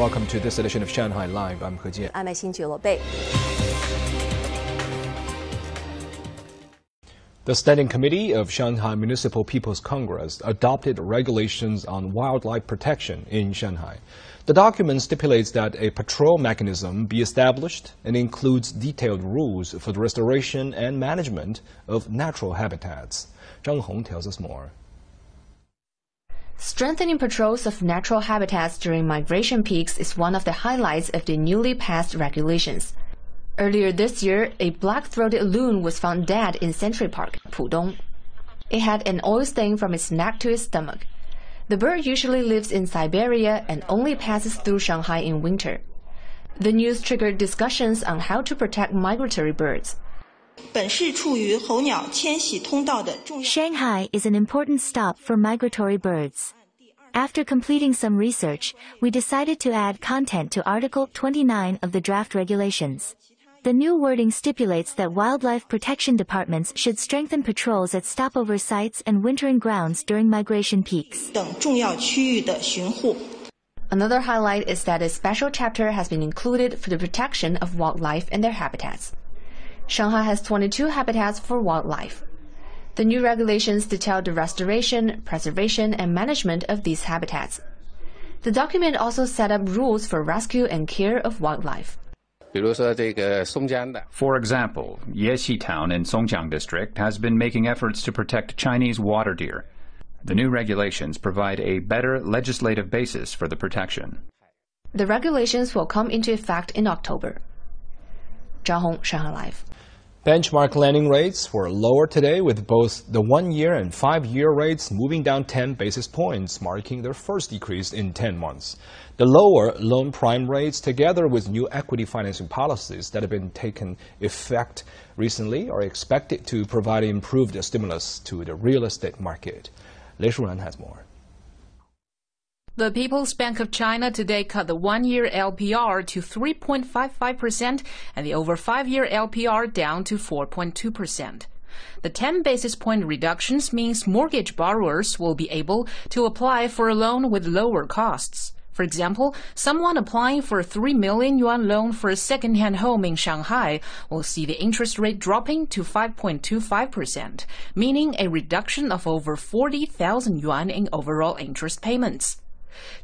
Welcome to this edition of Shanghai Live. I'm He Jian. I'm Xin Bei. The Standing Committee of Shanghai Municipal People's Congress adopted regulations on wildlife protection in Shanghai. The document stipulates that a patrol mechanism be established and includes detailed rules for the restoration and management of natural habitats. Zhang Hong tells us more. Strengthening patrols of natural habitats during migration peaks is one of the highlights of the newly passed regulations. Earlier this year, a black-throated loon was found dead in Century Park, Pudong. It had an oil stain from its neck to its stomach. The bird usually lives in Siberia and only passes through Shanghai in winter. The news triggered discussions on how to protect migratory birds. Shanghai is an important stop for migratory birds. After completing some research, we decided to add content to Article 29 of the draft regulations. The new wording stipulates that wildlife protection departments should strengthen patrols at stopover sites and wintering grounds during migration peaks. Another highlight is that a special chapter has been included for the protection of wildlife and their habitats. Shanghai has 22 habitats for wildlife. The new regulations detail the restoration, preservation, and management of these habitats. The document also set up rules for rescue and care of wildlife. For example, Yexie Town in Songjiang District has been making efforts to protect Chinese water deer. The new regulations provide a better legislative basis for the protection. The regulations will come into effect in October. Benchmark lending rates were lower today with both the one-year and five-year rates moving down 10 basis points, marking their first decrease in 10 months. The lower loan prime rates together with new equity financing policies that have been taken effect recently are expected to provide improved stimulus to the real estate market. Lei Shuran has more. The People's Bank of China today cut the one-year LPR to 3.55% and the over five-year LPR down to 4.2%. The 10 basis point reductions means mortgage borrowers will be able to apply for a loan with lower costs. For example, someone applying for a 3 million yuan loan for a second-hand home in Shanghai will see the interest rate dropping to 5.25%, meaning a reduction of over 40,000 yuan in overall interest payments.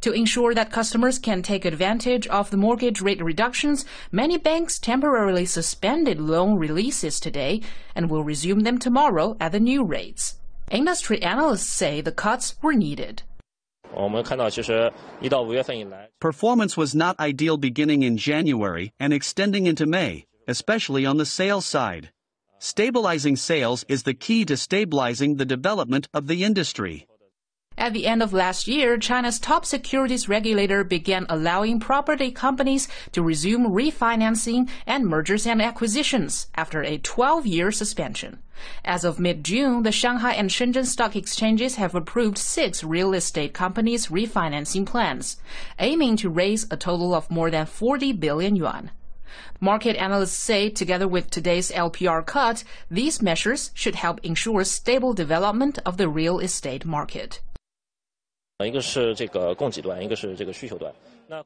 To ensure that customers can take advantage of the mortgage rate reductions, many banks temporarily suspended loan releases today and will resume them tomorrow at the new rates. Industry analysts say the cuts were needed. Performance was not ideal beginning in January and extending into May, especially on the sales side. Stabilizing sales is the key to stabilizing the development of the industry. At the end of last year, China's top securities regulator began allowing property companies to resume refinancing and mergers and acquisitions after a 12-year suspension. As of mid-June, the Shanghai and Shenzhen stock exchanges have approved six real estate companies' refinancing plans, aiming to raise a total of more than 40 billion yuan. Market analysts say, together with today's LPR cut, these measures should help ensure stable development of the real estate market.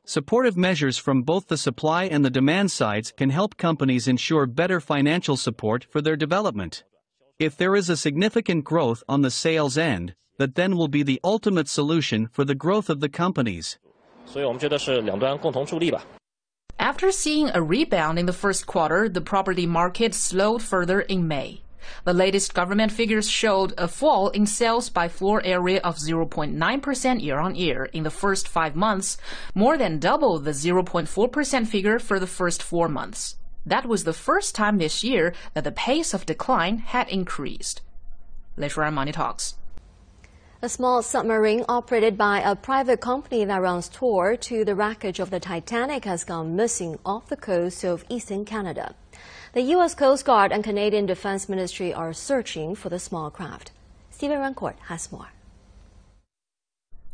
Supportive measures from both the supply and the demand sides can help companies ensure better financial support for their development. If there is a significant growth on the sales end, that then will be the ultimate solution for the growth of the companies. After seeing a rebound in the first quarter, the property market slowed further in May. The latest government figures showed a fall in sales by floor area of 0.9% year on year in the first five months, more than double the 0.4% figure for the first four months. That was the first time this year that the pace of decline had increased. Later on Money Talks. A small submarine operated by a private company that runs tour to the wreckage of the Titanic has gone missing off the coast of eastern Canada. The U.S. Coast Guard and Canadian Defense Ministry are searching for the small craft. Stephen Rancourt has more.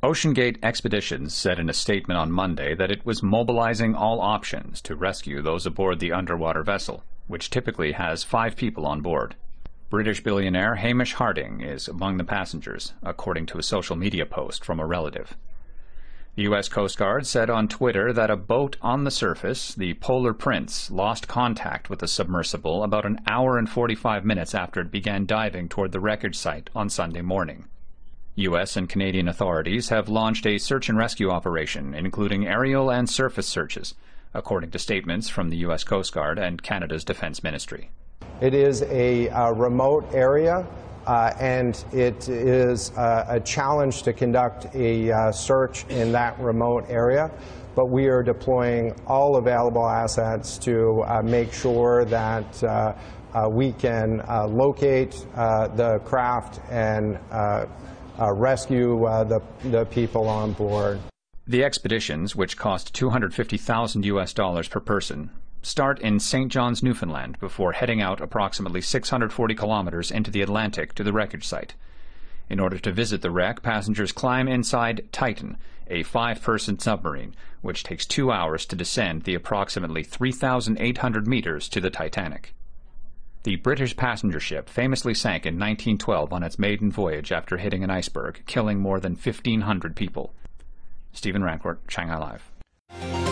OceanGate Expeditions said in a statement on Monday that it was mobilizing all options to rescue those aboard the underwater vessel, which typically has five people on board. British billionaire Hamish Harding is among the passengers, according to a social media post from a relative. The U.S. Coast Guard said on Twitter that a boat on the surface, the Polar Prince, lost contact with the submersible about an hour and 45 minutes after it began diving toward the wreckage site on Sunday morning. U.S. and Canadian authorities have launched a search and rescue operation, including aerial and surface searches, according to statements from the U.S. Coast Guard and Canada's Defense Ministry. It is a, a remote area uh, and it is uh, a challenge to conduct a uh, search in that remote area. But we are deploying all available assets to uh, make sure that uh, uh, we can locate the craft and rescue the, the people on board. The expeditions, which cost 250,000 US dollars per person, start in St. John's, Newfoundland, before heading out approximately 640 kilometers into the Atlantic to the wreckage site. In order to visit the wreck, passengers climb inside Titan, a five-person submarine, which takes two hours to descend the approximately 3,800 meters to the Titanic. The British passenger ship famously sank in 1912 on its maiden voyage after hitting an iceberg, killing more than 1,500 people. Stephen Rancourt, Shanghai Live.